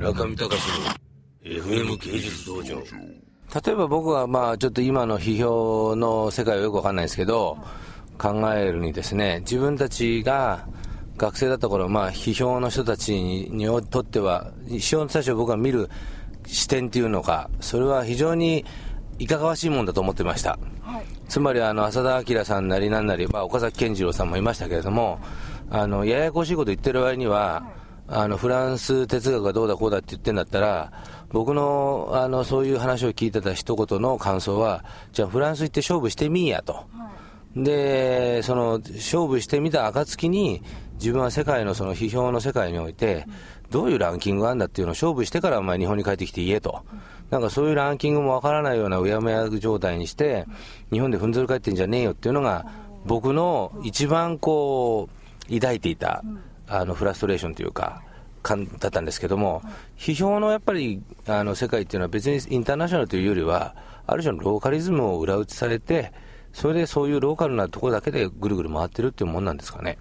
中見隆の FM 芸術道場。例えば僕はまあちょっと今の批評の世界はよくわかんないですけど、考えるにですね、自分たちが学生だった頃、まあ批評の人たちにとっては、批評の人たちを僕が見る視点っていうのか、それは非常にいかがわしいもんだと思ってました。はい、つまりあの浅田明さんなりなんなり、まあ、岡崎健次郎さんもいましたけれども、あのややこしいこと言ってる割には、あのフランス哲学がどうだこうだって言ってんだったら、僕のあのそういう話を聞いてた一言の感想は、じゃあフランス行って勝負してみいやと。はい、で、その勝負してみた暁に、自分は世界のその批評の世界において、どういうランキングがあるんだっていうのを勝負してからお前日本に帰ってきて言えと。なんかそういうランキングもわからないようなうやむや状態にして、日本でふんぞり返ってんじゃねえよっていうのが、僕の一番こう、抱いていた、あの、フラストレーションというか、だったんですけども、批評のやっぱりあの世界っていうのは別にインターナショナルというよりは、ある種のローカリズムを裏打ちされて、それでそういうローカルなところだけでぐるぐる回ってるっていうもんなんですかね。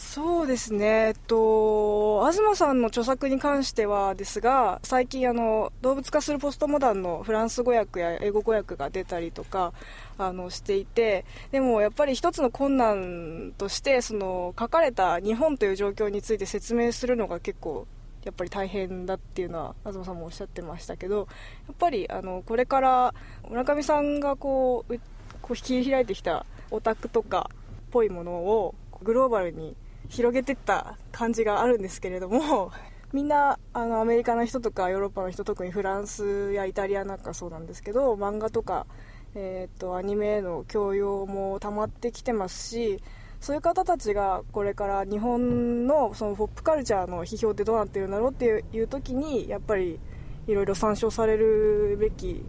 そうですね、えっと、東さんの著作に関してはですが、最近あの、動物化するポストモダンのフランス語訳や英語語訳が出たりとかあのしていて、でもやっぱり一つの困難として、その書かれた日本という状況について説明するのが結構やっぱり大変だっていうのは東さんもおっしゃってましたけどやっぱりあのこれから村上さんがこうこう切り開いてきたオタクとかっぽいものをグローバルに広げてった感じがあるんですけれども みんなあのアメリカの人とかヨーロッパの人特にフランスやイタリアなんかそうなんですけど漫画とか、えーと、アニメへの教養も溜まってきてますしそういう方たちがこれから日本のそのポップカルチャーの批評ってどうなってるんだろうっていう時にやっぱりいろいろ参照されるべき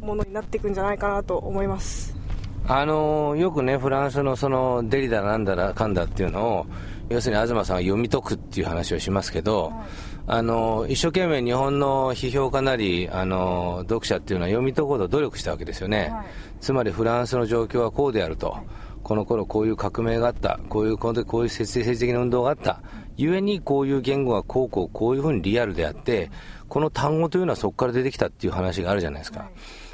ものになっていくんじゃないかなと思います。あのよくね、フランスのそのデリだなんだらかんだっていうのを、要するに東さんは読み解くっていう話をしますけど、はい、あの一生懸命日本の批評家なりあの読者っていうのは読み解こうと努力したわけですよね、はい、つまりフランスの状況はこうであると、はい、この頃こういう革命があった、こういうこういう政治的な運動があった、ゆえにこういう言語がこうこうこういうふうにリアルであって、この単語というのはそこから出てきたっていう話があるじゃないですか。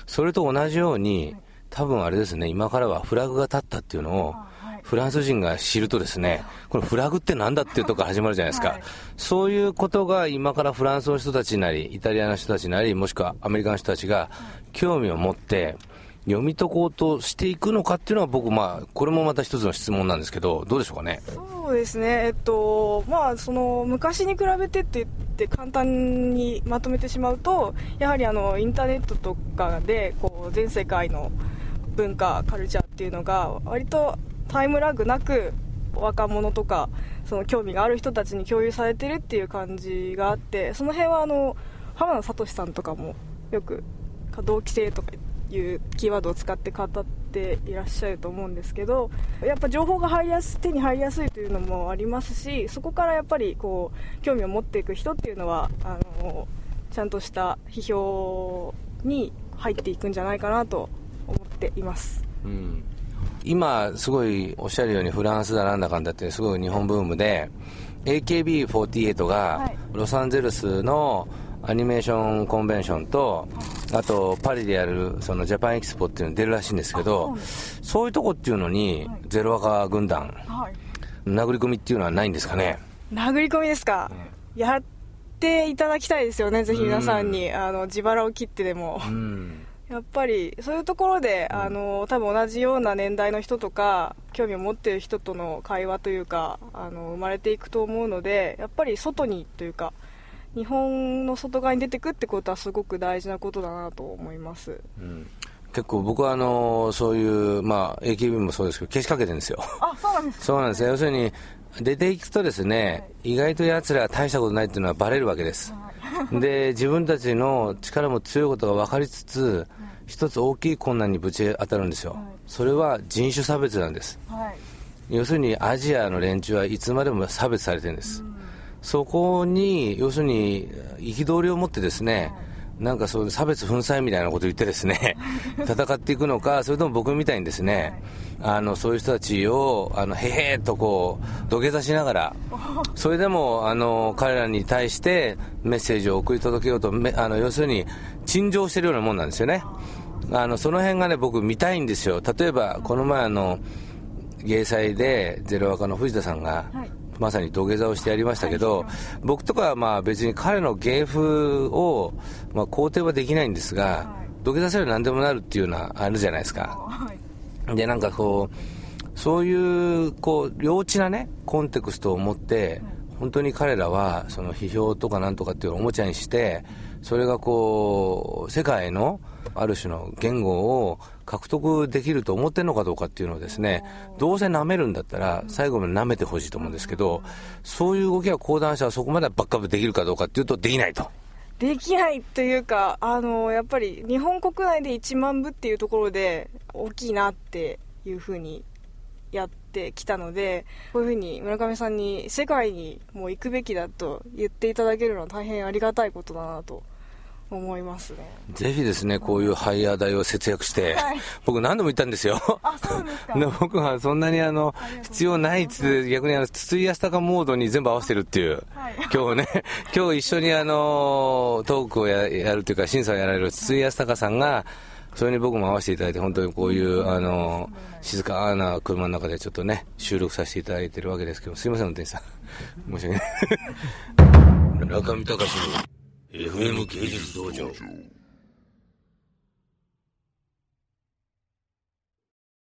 それと同じように、多分あれですね、今からはフラグが立ったっていうのを、フランス人が知るとですね、このフラグってなんだっていうところ始まるじゃないですか。はい、そういうことが今からフランスの人たちなり、イタリアの人たちなり、もしくはアメリカの人たちが興味を持って、読み解こうとしていくのかっていうのは僕、まあ、これもまた一つの質問なんですけど、どうでしょうかね？そうですね、えっと、まあ、その、昔に比べてって言って簡単にまとめてしまうと、やはりあの、インターネットとかで、こう、全世界の文化、カルチャーっていうのが、割とタイムラグなく若者とかその興味がある人たちに共有されてるっていう感じがあってその辺はあの浜田聡さんとかもよく同期性とかいうキーワードを使って語っていらっしゃると思うんですけどやっぱ情報が入りやす手に入りやすいというのもありますしそこからやっぱりこう興味を持っていく人っていうのはあのちゃんとした批評に入っていくんじゃないかなと思っています。うん今、すごいおっしゃるようにフランスだなんだかんだってすごい日本ブームで AKB48 がロサンゼルスのアニメーションコンベンションとあとパリでやるそのジャパンエキスポっていうの出るらしいんですけどそういうとこっていうのにゼロワカ軍団殴り込みっていうのはないんですかね？殴り込みですか、やっていただきたいですよねぜひ皆さんに。あの自腹を切ってでも、うんやっぱりそういうところで、あの多分同じような年代の人とか興味を持っている人との会話というかあの生まれていくと思うのでやっぱり外にというか日本の外側に出てくってことはすごく大事なことだなと思います、うん、結構僕はあのそういう、まあ、AKB もそうですけど消しかけてるんですよ。あそうなんですそうなんです要するに出ていくとですね、はい、意外と奴らは大したことないっていうのはバレるわけです、はい、で自分たちの力も強いことが分かりつつ、一つ大きい困難にぶち当たるんですよ、はい、それは人種差別なんです、はい、要するにアジアの連中はいつまでも差別されてるんです、うん、そこに要するに憤りを持ってですね、なんかそういう差別粉砕みたいなこと言ってですね、戦っていくのか、それとも僕みたいにですね、あの、そういう人たちを、あの、へへーとこう、土下座しながら、それでも、あの、彼らに対してメッセージを送り届けようと、あの、要するに、陳情してるようなもんなんですよね。あの、その辺がね、僕見たいんですよ。例えば、この前あの、芸祭でゼロワカの藤田さんが、はいまさに土下座をしてやりましたけど、僕とかはまあ別に彼の芸風を、まあ、肯定はできないんですが、土下座すれば何でもなるっていうのはあるじゃないですか。で、なんかこう、そういう、こう、幼稚なね、コンテクストを持って、本当に彼らは、その批評とかなんとかっていうのをおもちゃにして、それがこう、世界の、ある種の言語を獲得できると思ってるのかどうかっていうのをですね、どうせ舐めるんだったら、最後まで舐めてほしいと思うんですけど、そういう動きは講談社はそこまでバックアップできるかどうかっていうと、できないと。できないというか、あの、やっぱり日本国内で1万部っていうところで大きいなっていうふうにやってきたので、こういうふうに村上さんに世界にもう行くべきだと言っていただけるのは大変ありがたいことだなと思いますねぜひですね、こういうハイヤー代を節約して、はい、僕何度も言ったんですよ。あ、そうですか。僕はそんなにあの、必要ないっつ逆にあの、筒井康隆モードに全部合わせてるっていう、はい、今日ね、今日一緒にあの、トークをややるっていうか、審査をやられる筒井康隆さんが、それに僕も合わせていただいて、本当にこういう、あの、静かな車の中でちょっとね、収録させていただいてるわけですけど、すいません、運転手さん。申し訳ない。中見隆の FM 芸術道場。